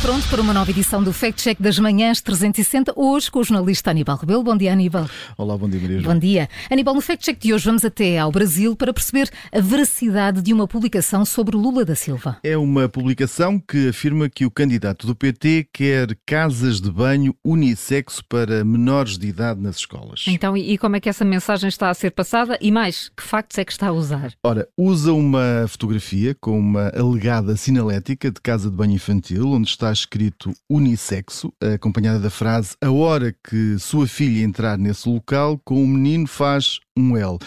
pronto para uma nova edição do Fact Check das Manhãs 360, hoje com o jornalista Aníbal Rebelo. Bom dia, Aníbal. Olá, bom dia, Maria. Bom dia. Aníbal, no Fact Check de hoje vamos até ao Brasil para perceber a veracidade de uma publicação sobre Lula da Silva. É uma publicação que afirma que o candidato do PT quer casas de banho unissexo para menores de idade nas escolas. Então, e como é que essa mensagem está a ser passada? E mais, que factos é que está a usar? Ora, usa uma fotografia com uma alegada sinalética de casa de banho infantil, onde está escrito unissexo, acompanhada da frase: A hora que sua filha entrar nesse local, com o menino faz um L.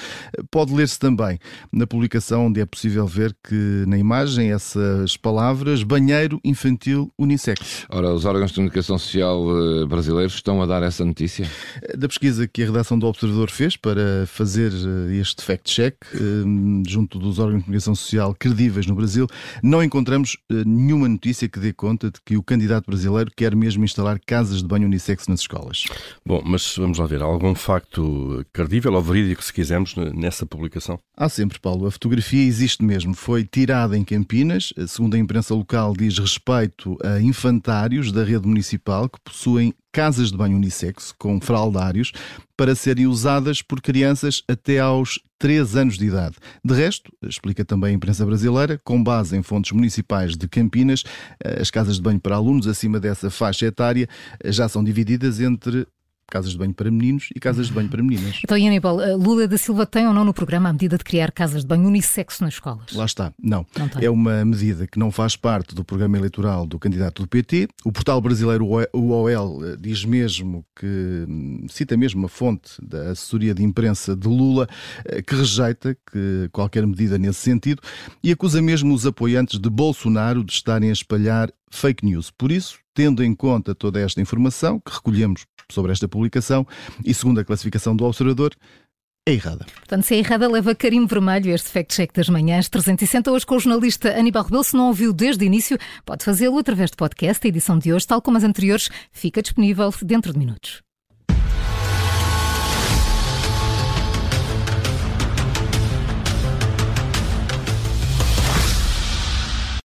Pode ler-se também na publicação onde é possível ver que na imagem essas palavras banheiro infantil unissex. Ora, os órgãos de comunicação social eh, brasileiros estão a dar essa notícia? Da pesquisa que a redação do Observador fez para fazer eh, este fact-check eh, junto dos órgãos de comunicação social credíveis no Brasil, não encontramos nenhuma notícia que dê conta de que o candidato brasileiro quer mesmo instalar casas de banho unissex nas escolas. Bom, mas vamos lá ver, há algum facto credível ou verídico se quisermos, nessa publicação? Há sempre, Paulo. A fotografia existe mesmo. Foi tirada em Campinas. Segundo a imprensa local, diz respeito a infantários da rede municipal que possuem casas de banho unissex com fraldários para serem usadas por crianças até aos 3 anos de idade. De resto, explica também a imprensa brasileira, com base em fontes municipais de Campinas, as casas de banho para alunos acima dessa faixa etária já são divididas entre casas de banho para meninos e casas de banho para meninas. Então, Aníbal, eh, Lula da Silva tem ou não no programa a medida de criar casas de banho unissexo nas escolas? Lá está, não. não é uma medida que não faz parte do programa eleitoral do candidato do PT. O portal brasileiro UOL eh, diz mesmo que, hum, cita mesmo uma fonte da assessoria de imprensa de Lula, eh, que rejeita que qualquer medida nesse sentido e acusa mesmo os apoiantes de Bolsonaro de estarem a espalhar fake news. Por isso, tendo em conta toda esta informação que recolhemos sobre esta publicação e segundo a classificação do observador, é errada. Portanto, se é errada, leva carimbo vermelho este fact-check das manhãs 360 hoje com o jornalista Aníbal Rebelo. Se não ouviu desde o início, pode fazê-lo através de podcast. A edição de hoje, tal como as anteriores, fica disponível dentro de minutos.